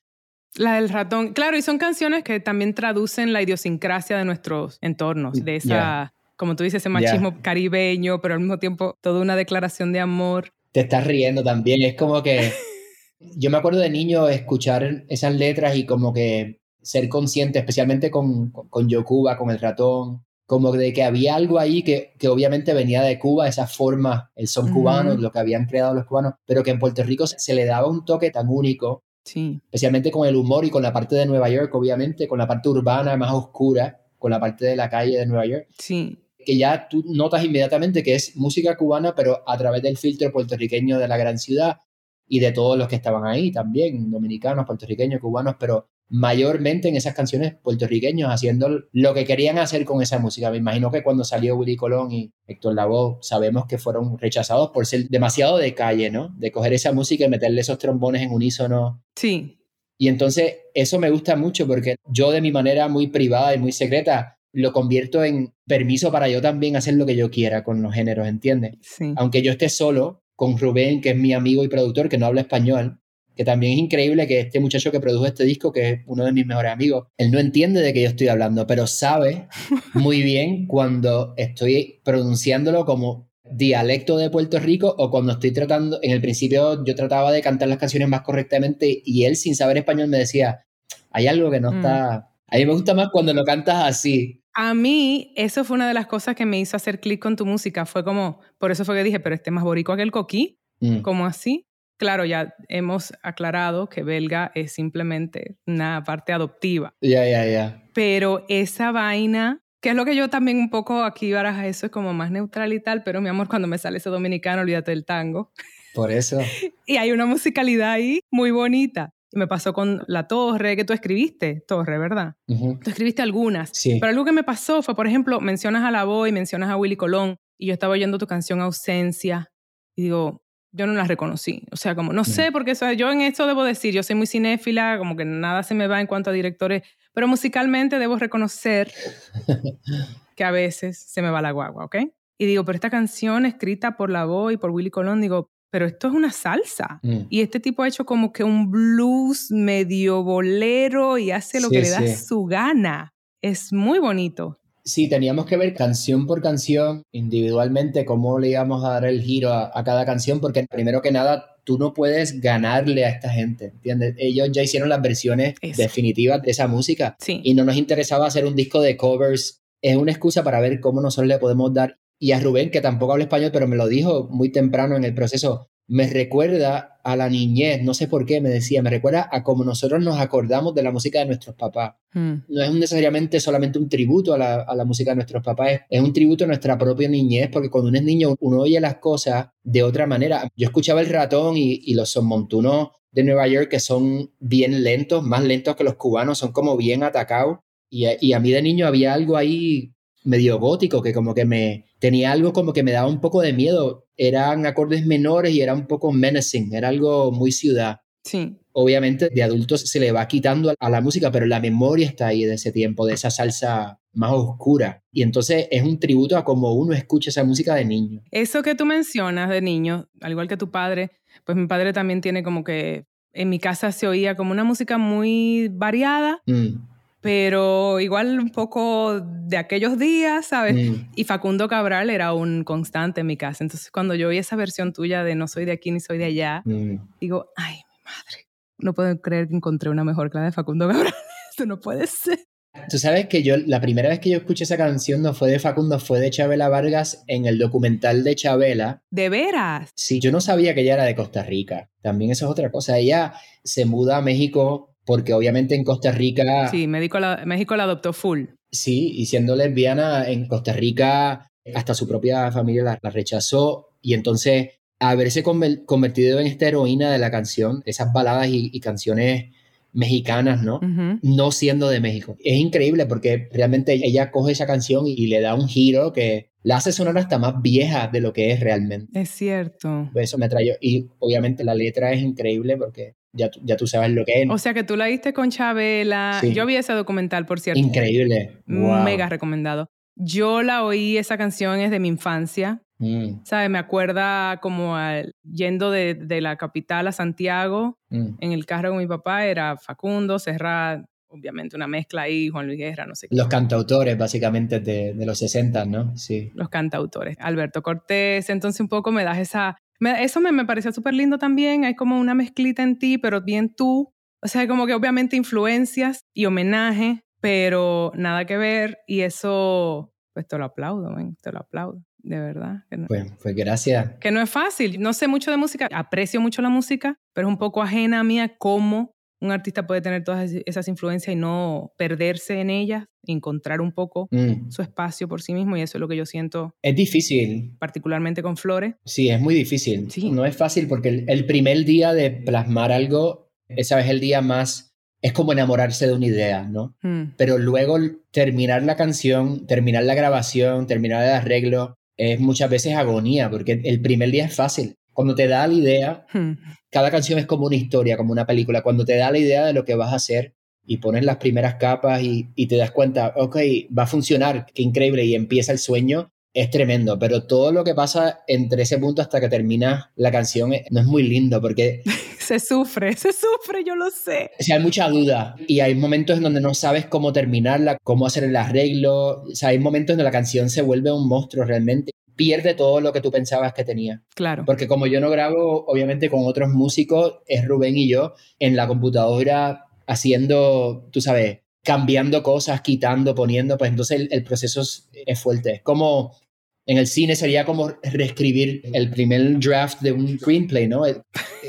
la del ratón. Claro, y son canciones que también traducen la idiosincrasia de nuestros entornos, de esa, como tú dices, ese machismo caribeño, pero al mismo tiempo toda una declaración de amor. Te estás riendo también, es como que <laughs> yo me acuerdo de niño escuchar esas letras y como que ser consciente, especialmente con, con Yokuba, con el ratón, como de que había algo ahí que, que obviamente venía de Cuba, esa forma, el son cubano, lo que habían creado los cubanos, pero que en Puerto Rico se le daba un toque tan único Especialmente con el humor y con la parte de Nueva York, obviamente, con la parte urbana más oscura, con la parte de la calle de Nueva York. Sí. Que ya tú notas inmediatamente que es música cubana, pero a través del filtro puertorriqueño de la gran ciudad. y de todos los que estaban ahí también, dominicanos, puertorriqueños, cubanos, pero mayormente en esas canciones puertorriqueños haciendo lo que querían hacer con esa música. Me imagino que cuando salió Willy Colón y Héctor Lavoe, sabemos que fueron rechazados por ser demasiado de calle, ¿no? De coger esa música y meterle esos trombones en unísono. Sí. Y entonces eso me gusta mucho porque yo de mi manera muy privada y muy secreta lo convierto en permiso para yo también hacer lo que yo quiera con los géneros, ¿entiendes? Sí. Aunque yo esté solo con Rubén, que es mi amigo y productor, que no habla español, que también es increíble que este muchacho que produjo este disco, que es uno de mis mejores amigos, él no entiende de qué yo estoy hablando, pero sabe <laughs> muy bien cuando estoy pronunciándolo como dialecto de Puerto Rico o cuando estoy tratando, en el principio yo trataba de cantar las canciones más correctamente y él sin saber español me decía, hay algo que no Mm. está... A mí me gusta más cuando lo cantas así. A mí, eso fue una de las cosas que me hizo hacer clic con tu música. Fue como, por eso fue que dije, pero este es más boricua que el coquí. Mm. ¿Cómo así? Claro, ya hemos aclarado que belga es simplemente una parte adoptiva. Ya, ya, ya. Pero esa vaina, que es lo que yo también un poco aquí baraja eso, es como más neutral y tal, pero mi amor, cuando me sale ese dominicano, olvídate del tango. Por eso. <laughs> Y hay una musicalidad ahí muy bonita. Me pasó con La Torre, que tú escribiste, Torre, ¿verdad? Tú escribiste algunas. Sí. Pero algo que me pasó fue, por ejemplo, mencionas a La Boy, mencionas a Willy Colón, y yo estaba oyendo tu canción Ausencia, y digo, yo no la reconocí. O sea, como, no sé, porque o sea, yo en esto debo decir, yo soy muy cinéfila, como que nada se me va en cuanto a directores, pero musicalmente debo reconocer <laughs> que a veces se me va la guagua, ¿ok? Y digo, pero esta canción escrita por La Boy, por Willy Colón, digo, pero esto es una salsa. Mm. Y este tipo ha hecho como que un blues medio bolero y hace lo Sí, que le da sí. su gana. Es muy bonito. Sí, teníamos que ver canción por canción, individualmente, cómo le íbamos a dar el giro a, a cada canción, porque primero que nada, tú no puedes ganarle a esta gente, ¿entiendes? Ellos ya hicieron las versiones Eso. definitivas de esa música Sí. y no nos interesaba hacer un disco de covers. Es una excusa para ver cómo nosotros le podemos dar. Y a Rubén, que tampoco habla español, pero me lo dijo muy temprano en el proceso, me recuerda a la niñez, no sé por qué, me decía, me recuerda a cómo nosotros nos acordamos de la música de nuestros papás Mm. no es necesariamente solamente un tributo a la, a la música de nuestros papás, es, es un tributo a nuestra propia niñez, porque cuando uno es niño uno oye las cosas de otra manera. Yo escuchaba el ratón y, y los montunos de Nueva York que son bien lentos, más lentos que los cubanos, son como bien atacados. Y, a- y a mí de niño había algo ahí medio gótico que como que me tenía algo como que me daba un poco de miedo. Eran acordes menores y era un poco menacing, era algo muy ciudad Sí. obviamente de adultos se le va quitando a la música, pero la memoria está ahí de ese tiempo, de esa salsa más oscura. Y entonces es un tributo a cómo uno escucha esa música de niño. Eso que tú mencionas de niño, al igual que tu padre, pues mi padre también tiene como que en mi casa se oía como una música muy variada, Mm, pero igual un poco de aquellos días, ¿sabes? mm. Y Facundo Cabral era un constante en mi casa. Entonces, cuando yo oí esa versión tuya de no soy de aquí ni soy de allá, Mm. digo, ay, mi madre, no puedo creer que encontré una mejor la de Facundo Cabral. <laughs> Esto no puede ser. Tú sabes que yo, la primera vez que yo escuché esa canción no fue de Facundo, fue de Chabela Vargas en el documental de Chabela. De veras. Sí, yo no sabía que ella era de Costa Rica. También eso es otra cosa. Ella se muda a México porque obviamente en Costa Rica... Sí, México la, México la adoptó full. Sí, y siendo lesbiana en Costa Rica, hasta su propia familia la, la rechazó. Y entonces, haberse conver- convertido en esta heroína de la canción, esas baladas y, y canciones mexicanas, ¿no? Ujú. No siendo de México. Es increíble porque realmente ella coge esa canción y, y le da un giro que la hace sonar hasta más vieja de lo que es realmente. Es cierto. Eso me atrayó. Y obviamente la letra es increíble porque ya, ya tú sabes lo que es. O sea que tú la viste con Chabela. Sí. Yo vi ese documental, por cierto. Increíble. Wow. Mega recomendado. Yo la oí, esa canción es de mi infancia. Mm, ¿Sabes? Me acuerda como al- yendo de, de la capital a Santiago mm. en el carro con mi papá. Era Facundo, Serrat, obviamente una mezcla ahí, Juan Luis Guerra, no sé qué. Los cantautores, básicamente, de, de los 60, ¿no? Sí. los cantautores. Alberto Cortés, entonces un poco me das esa... me- eso me, me pareció súper lindo también, hay como una mezclita en ti, pero bien tú. O sea, como que obviamente influencias y homenaje, pero nada que ver y eso, pues te lo aplaudo, ven, te lo aplaudo, de verdad. Que no, Pues, pues gracias. que no es fácil, no sé mucho de música, aprecio mucho la música, pero es un poco ajena a mí a cómo un artista puede tener todas esas influencias y no perderse en ellas, encontrar un poco Mm. su espacio por sí mismo y eso es lo que yo siento Es difícil. particularmente con Flores. Sí, es muy difícil. Sí. No es fácil porque el, el primer día de plasmar algo, esa es el día más, es como enamorarse de una idea, ¿no? Mm, Pero luego terminar la canción, terminar la grabación, terminar el arreglo, es muchas veces agonía porque el primer día es fácil. Cuando te da la idea, mm, cada canción es como una historia, como una película. Cuando te da la idea de lo que vas a hacer y pones las primeras capas y, y te das cuenta, ok, va a funcionar, qué increíble, y empieza el sueño, es tremendo. Pero todo lo que pasa entre ese punto hasta que termina la canción eh, no es muy lindo porque <laughs> Se sufre, <laughs> se sufre, yo lo sé. o sea, hay mucha duda y hay momentos en donde no sabes cómo terminarla, cómo hacer el arreglo. O sea, hay momentos en donde la canción se vuelve un monstruo realmente. Pierde todo lo que tú pensabas que tenía. Claro. Porque como yo no grabo, obviamente, con otros músicos, es Rubén y yo en la computadora haciendo, tú sabes, cambiando cosas, quitando, poniendo, pues entonces el, el proceso es, es fuerte. Es como en el cine sería como reescribir el primer draft de un screenplay, ¿no? Eh,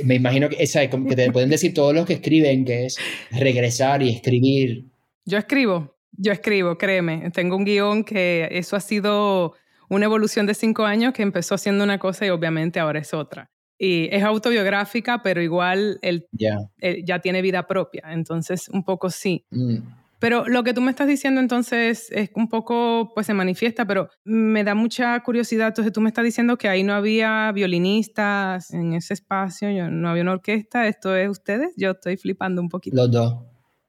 Me imagino que, esa, como que te pueden decir todos los que escriben que es regresar y escribir. Yo escribo, yo escribo, créeme. Tengo un guion que eso ha sido una evolución de cinco años que empezó siendo una cosa y obviamente ahora es otra. Y es autobiográfica, pero igual él, Ya. él ya tiene vida propia. Entonces, un poco sí. Mm. Pero lo que tú me estás diciendo entonces es un poco, pues se manifiesta, pero me da mucha curiosidad. Entonces tú me estás diciendo que ahí no había violinistas en ese espacio, yo- no había una orquesta. ¿Esto es ustedes? Yo estoy flipando un poquito. Los dos.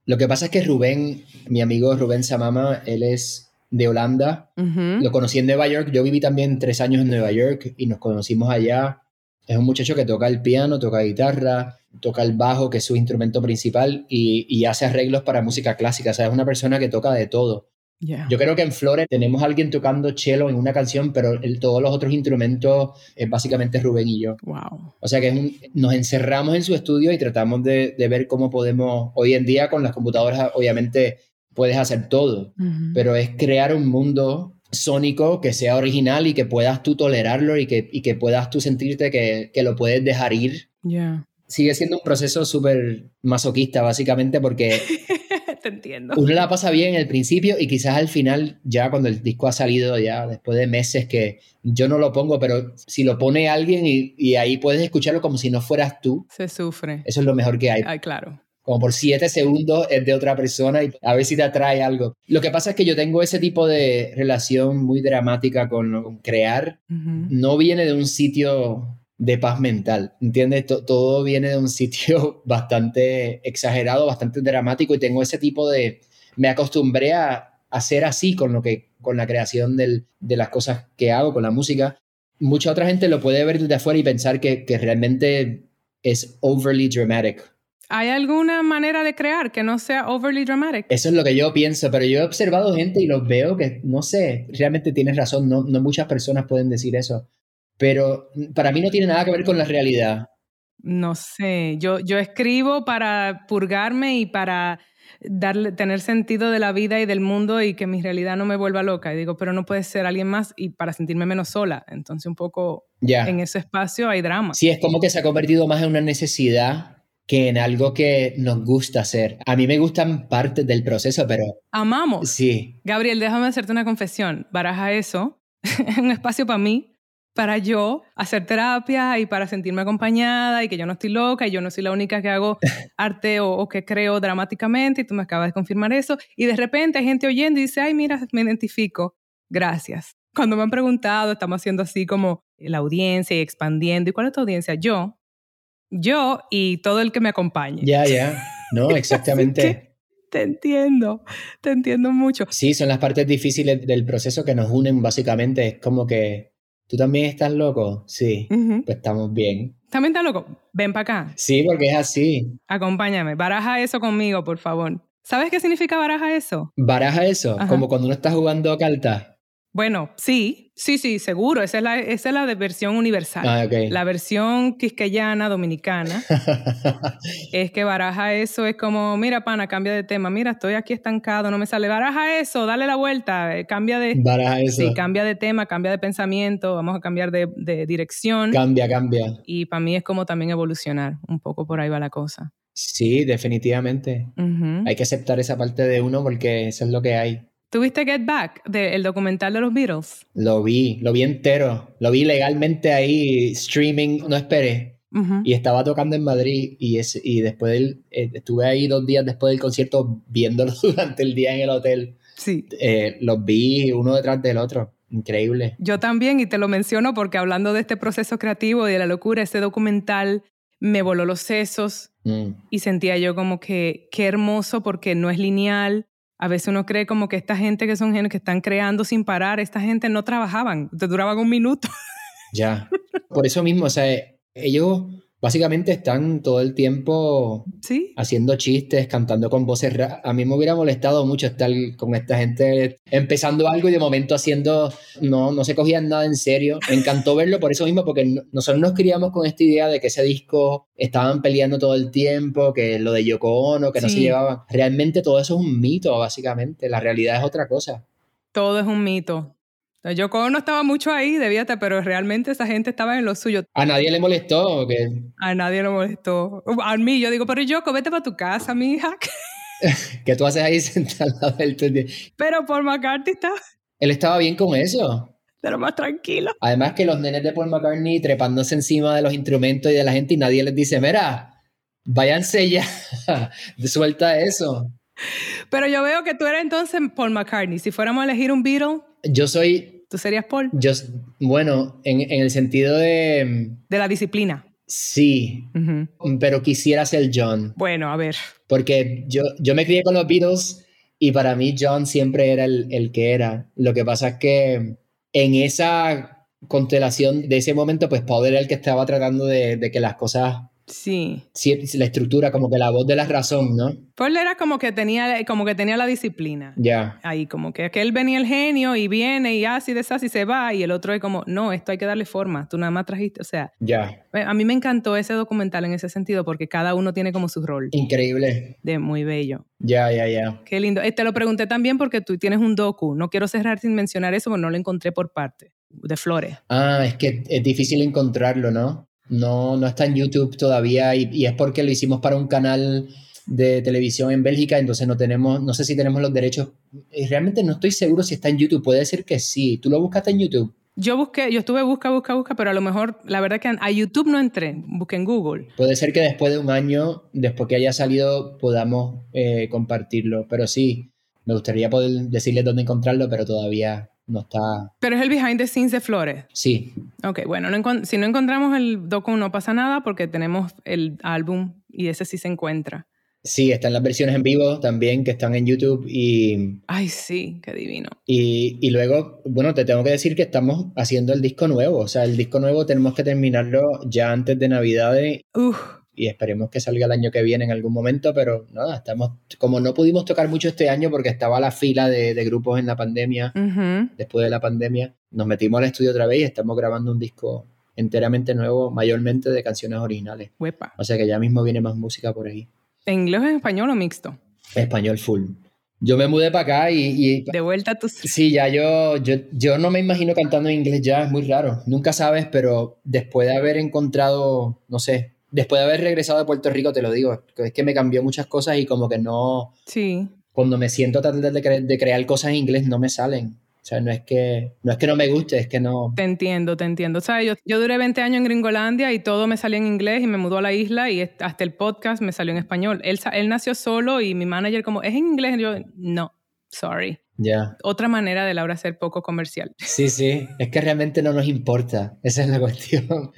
Lo que pasa es que Rubén, mi amigo Rubén Samama, él es de Holanda. Lo conocí en Nueva York. Yo viví también tres años en Nueva York y nos conocimos allá. Es un muchacho que toca el piano, toca guitarra, toca el bajo, que es su instrumento principal, y, y hace arreglos para música clásica. O sea, es una persona que toca de todo. Yo creo que en Flores tenemos a alguien tocando cello en una canción, pero el- todos los otros instrumentos es básicamente Rubén y yo. Wow. O sea que es un- nos encerramos en su estudio y tratamos de, de ver cómo podemos, hoy en día con las computadoras obviamente puedes hacer todo, pero es crear un mundo sónico que sea original y que puedas tú tolerarlo y que, y que puedas tú sentirte que, que lo puedes dejar ir. Ya. Sigue siendo un proceso súper masoquista básicamente porque <laughs> Te entiendo. uno la pasa bien en el principio y quizás al final, ya cuando el disco ha salido, ya después de meses que yo no lo pongo, pero si lo pone alguien y, y ahí puedes escucharlo como si no fueras tú, Se sufre. eso es lo mejor que hay. Ay, claro. Como por siete segundos es de otra persona y a ver si te atrae algo. Lo que pasa es que yo tengo ese tipo de relación muy dramática con, con crear. Ujú. No viene de un sitio de paz mental, ¿entiendes? To- todo viene de un sitio <laughs> bastante exagerado, bastante dramático y tengo ese tipo de... Me acostumbré a, ser así con, lo que, con la creación del- de las cosas que hago, con la música. Mucha otra gente lo puede ver desde afuera y pensar que, que realmente es overly dramatic. ¿Hay alguna manera de crear que no sea overly dramatic? Eso es lo que yo pienso, pero yo he observado gente y los veo que, no sé, realmente tienes razón, no, no muchas personas pueden decir eso, pero para mí no tiene nada que ver con la realidad. No sé. Yo, yo escribo para purgarme y para darle, tener sentido de la vida y del mundo y que mi realidad no me vuelva loca. Y digo, pero no puede ser alguien más y para sentirme menos sola. Entonces, un poco Ya. en ese espacio hay drama. Sí, es como que se ha convertido más en una necesidad que en algo que nos gusta hacer. A mí me gustan partes del proceso, pero Amamos. sí, Gabriel, déjame hacerte una confesión. Baraja eso. Es <laughs> un espacio para mí, para yo hacer terapia y para sentirme acompañada y que yo no estoy loca y yo no soy la única que hago <laughs> arte o, o que creo dramáticamente y tú me acabas de confirmar eso. Y de repente hay gente oyendo y dice, ay, mira, me identifico. Gracias. Cuando me han preguntado, estamos haciendo así como la audiencia y expandiendo. ¿Y cuál es tu audiencia? Yo. Yo y todo el que me acompañe. ya, ya, no, <laughs> exactamente. Te entiendo, te entiendo mucho. Sí, son las partes difíciles del proceso que nos unen básicamente. Es como que, ¿tú también estás loco? Sí, pues estamos bien. ¿También estás loco? Ven para acá, Sí, porque es así. acompáñame, baraja eso conmigo, por favor. ¿Sabes qué significa baraja eso? Baraja eso, Ajá. como cuando uno está jugando cartas. Bueno, sí, sí, sí, seguro. Esa es la, esa es la de versión universal. Ah, ok. La versión quisqueyana, dominicana, <laughs> es que baraja eso es como, mira, pana, cambia de tema. Mira, estoy aquí estancado, no me sale. Baraja eso, dale la vuelta, eh, cambia de... Baraja eso. Sí, cambia de tema, cambia de pensamiento, vamos a cambiar de, de dirección. Cambia, cambia. y para mí es como también evolucionar, un poco por ahí va la cosa. Sí, definitivamente. Hay que aceptar esa parte de uno porque eso es lo que hay. ¿Tuviste Get Back, el documental de los Beatles? Lo vi, lo vi entero. Lo vi legalmente ahí, streaming, no esperé. Y estaba tocando en Madrid y, y después del, eh, estuve ahí dos días después del concierto viéndolo <laughs> durante el día en el hotel. Sí. Eh, los vi uno detrás del otro. Increíble. Yo también, y te lo menciono porque hablando de este proceso creativo y de la locura, este documental me voló los sesos mm. y sentía yo como que qué hermoso porque no es lineal. A veces uno cree como que esta gente que son gente que están creando sin parar, esta gente no trabajaban, te duraban un minuto. Ya. Por eso mismo, o sea, ellos básicamente están todo el tiempo haciendo chistes, cantando con voces A mí me hubiera molestado mucho estar con esta gente empezando algo y de momento haciendo, no, no se cogían nada en serio. Me encantó verlo por eso mismo, porque nosotros nos criamos con esta idea de que ese disco estaban peleando todo el tiempo, que lo de Yoko Ono, que no se llevaban. Realmente todo eso es un mito, básicamente. La realidad es otra cosa. Todo es un mito. Yoko no estaba mucho ahí, debía estar, pero realmente esa gente estaba en lo suyo. ¿A nadie le molestó o qué? A nadie le molestó. A mí, yo digo, pero Yoko, vete para tu casa, mi hija. <laughs> ¿Qué tú haces ahí <laughs> sentada del Pero Paul McCartney estaba... Él estaba bien con eso. Pero más tranquilo. Además que los nenes de Paul McCartney trepándose encima de los instrumentos y de la gente y nadie les dice, mira, váyanse ya, <laughs> suelta eso. Pero yo veo que tú eres entonces Paul McCartney. Si fuéramos a elegir un Beatle, yo soy... ¿Tú serías Paul? Yo, bueno, en, en el sentido de... De la disciplina. Sí, pero quisiera ser John. Bueno, a ver. Porque yo, yo me crié con los Beatles y para mí John siempre era el, el que era. Lo que pasa es que en esa constelación de ese momento, pues Paul era el que estaba tratando de, de que las cosas Sí. La estructura, como que la voz de la razón, ¿no? Paul era como que tenía, como que tenía la disciplina. Ya. Ahí, como que aquel venía el genio y viene y así de y se va, y el otro es como, no, esto hay que darle forma, tú nada más trajiste, o sea. Ya. Eh, a mí me encantó ese documental en ese sentido porque cada uno tiene como su rol. Increíble. De muy bello. Ya, ya, ya. Qué lindo. Eh, te lo pregunté también porque tú tienes un docu. No quiero cerrar sin mencionar eso porque no lo encontré por parte de Flores. Ah, es que es difícil encontrarlo, ¿no? No, no está en YouTube todavía y, es porque lo hicimos para un canal de televisión en Bélgica, entonces no tenemos, no sé si tenemos los derechos. Y realmente no estoy seguro si está en YouTube. Puede ser que sí. ¿Tú lo buscaste en YouTube? Yo busqué, yo estuve busca, busca, busca, pero a lo mejor la verdad que a YouTube no entré, busqué en Google. Puede ser que después de un año, después que haya salido, podamos eh, compartirlo. Pero sí, me gustaría poder decirles dónde encontrarlo, pero todavía no está... Pero es el behind the scenes de Flores. Sí. Ok, bueno, si no encontramos el docu no pasa nada porque tenemos el álbum y ese sí se encuentra. Sí, están las versiones en vivo también que están en YouTube y... Ay, sí, qué divino. Y, y, luego, bueno, te tengo que decir que estamos haciendo el disco nuevo. O sea, el disco nuevo tenemos que terminarlo ya antes de Navidades. Uf y esperemos que salga el año que viene en algún momento, pero nada, estamos, como no pudimos tocar mucho este año porque estaba la fila de, grupos en la pandemia, después de la pandemia, nos metimos al estudio otra vez y estamos grabando un disco enteramente nuevo, mayormente de canciones originales. O sea que ya mismo viene más música por ahí. ¿En inglés o en español o mixto? Español full. Yo me mudé para acá y, De vuelta a tus... Sí, ya yo, yo, yo no me imagino cantando en inglés ya, es muy raro. Nunca sabes, pero después de haber encontrado, no sé, después de haber regresado de Puerto Rico, te lo digo, es que me cambió muchas cosas y como que no... Sí. Cuando me siento a tratar de, crear cosas en inglés no me salen. O sea, no es que no, es que no me guste, es que no... Te entiendo, te entiendo. O sea, yo, yo duré 20 años en Gringolandia y todo me salía en inglés y me mudó a la isla y hasta el podcast me salió en español. Él, él nació solo y mi manager como, ¿es en inglés? Y yo, no, sorry. Ya. Otra manera de Laura ser poco comercial. Sí, sí, es que realmente no nos importa. Esa es la cuestión.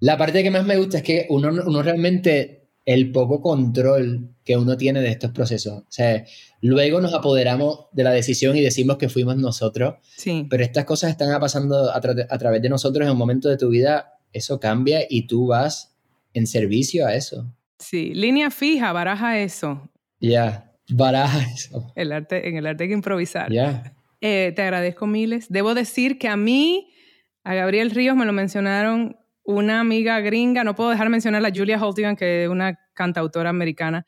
La parte que más me gusta es que uno, uno realmente, el poco control que uno tiene de estos procesos. O sea, luego nos apoderamos de la decisión y decimos que fuimos nosotros. Sí. Pero estas cosas están pasando a, través de nosotros en un momento de tu vida, eso cambia y tú vas en servicio a eso. Sí, línea fija, baraja eso. Ya, baraja eso. El arte, en el arte hay que improvisar. Ya. Eh, te agradezco miles. Debo decir que a mí, a Gabriel Ríos me lo mencionaron una amiga gringa, no puedo dejar de mencionar a Julia Holtigan, que es una cantautora americana.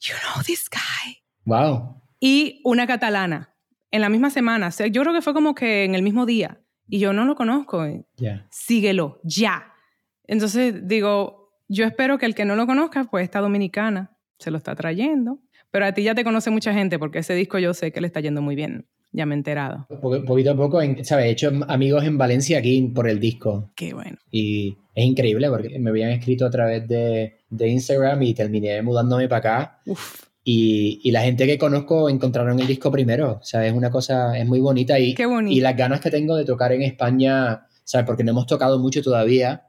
You know this guy. Wow. Y una catalana, en la misma semana. Yo creo que fue como que en el mismo día. Y yo no lo conozco. Ya. Síguelo, ya. Entonces digo, Yo espero que el que no lo conozca, pues esta dominicana se lo está trayendo. Pero a ti ya te conoce mucha gente porque ese disco yo sé que le está yendo muy bien. Ya me he enterado. poquito a poco, ¿sabes? He hecho amigos en Valencia aquí por el disco. Qué bueno. Y es increíble porque me habían escrito a través de, de Instagram y terminé mudándome para acá. Uf. Y, y, la gente que conozco encontraron el disco primero. O sea, es una cosa, es muy bonita. Y, Qué bonito. y las ganas que tengo de tocar en España, ¿sabes? Porque no hemos tocado mucho todavía.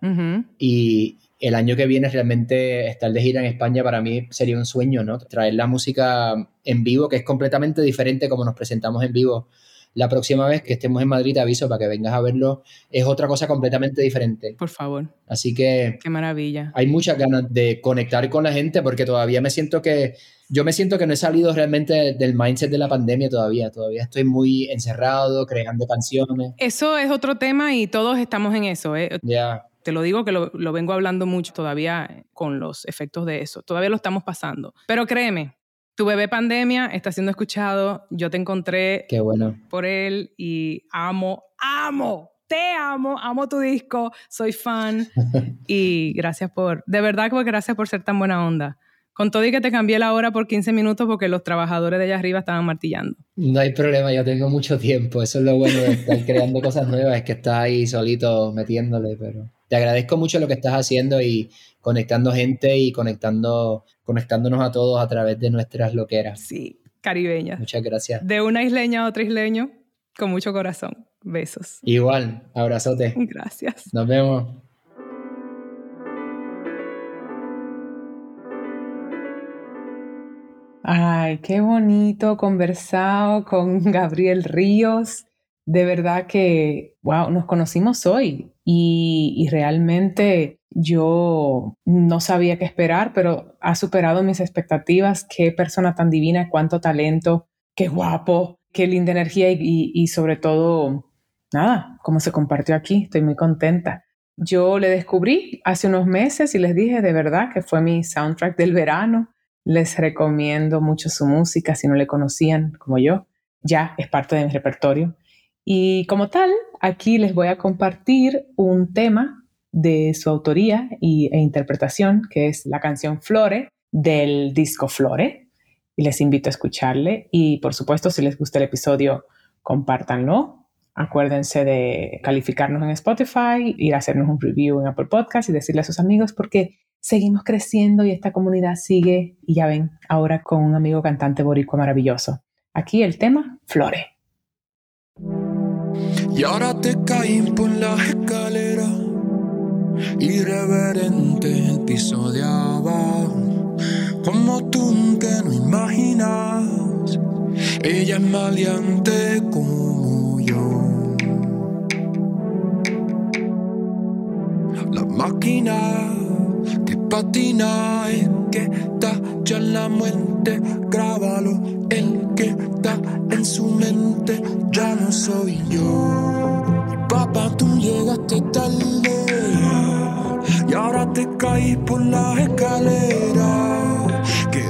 Y el año que viene realmente estar de gira en España para mí sería un sueño, ¿no? Traer la música en vivo, que es completamente diferente como nos presentamos en vivo la próxima vez que estemos en Madrid te aviso para que vengas a verlo. Es otra cosa completamente diferente. Por favor. Así que... Qué maravilla. Hay muchas ganas de conectar con la gente porque todavía me siento que... Yo me siento que no he salido realmente del mindset de la pandemia todavía. Todavía estoy muy encerrado, creando canciones. Eso es otro tema y todos estamos en eso. ¿eh? Ya. Te lo digo que lo, lo, vengo hablando mucho todavía con los efectos de eso. Todavía lo estamos pasando. Pero créeme, tu bebé pandemia está siendo escuchado. Yo te encontré Qué bueno. por él y amo, amo, te amo, amo tu disco, soy fan <laughs> y gracias por, de verdad gracias por ser tan buena onda. Con todo y que te cambié la hora por 15 minutos porque los trabajadores de allá arriba estaban martillando. No hay problema, yo tengo mucho tiempo. Eso es lo bueno de estar creando cosas nuevas, es que estás ahí solito metiéndole, pero te agradezco mucho lo que estás haciendo y conectando gente y conectando, conectándonos a todos a través de nuestras loqueras. Sí, caribeñas. Muchas gracias. De una isleña a otra isleño, con mucho corazón. Besos. Igual, abrazote. Gracias. Nos vemos. Ay, qué bonito conversado con Gabriel Ríos. De verdad que, wow, nos conocimos hoy y, realmente yo no sabía qué esperar, pero ha superado mis expectativas. Qué persona tan divina, cuánto talento, qué guapo, qué linda energía y, y, sobre todo, nada, como se compartió aquí. Estoy muy contenta. Yo le descubrí hace unos meses y les dije de verdad que fue mi soundtrack del verano. Les recomiendo mucho su música si no le conocían como yo. Ya es parte de mi repertorio. Y como tal, aquí les voy a compartir un tema de su autoría y, e interpretación, que es la canción Flore del disco Flore. Y les invito a escucharle. Y por supuesto, si les gusta el episodio, compártanlo. Acuérdense de calificarnos en Spotify, ir a hacernos un review en Apple Podcast y decirle a sus amigos porque seguimos creciendo y esta comunidad sigue. Y ya ven, ahora con un amigo cantante boricua maravilloso. Aquí el tema, Flore. Y ahora te caí por la escalera irreverente el piso de abajo, como tú que no imaginas, ella es maleante como yo. La máquina que patina es que está ya en la muerte, grábalo, en su mente ya no soy yo. Papá, tú llegaste tarde y ahora te caí por la escalera. ¿Qué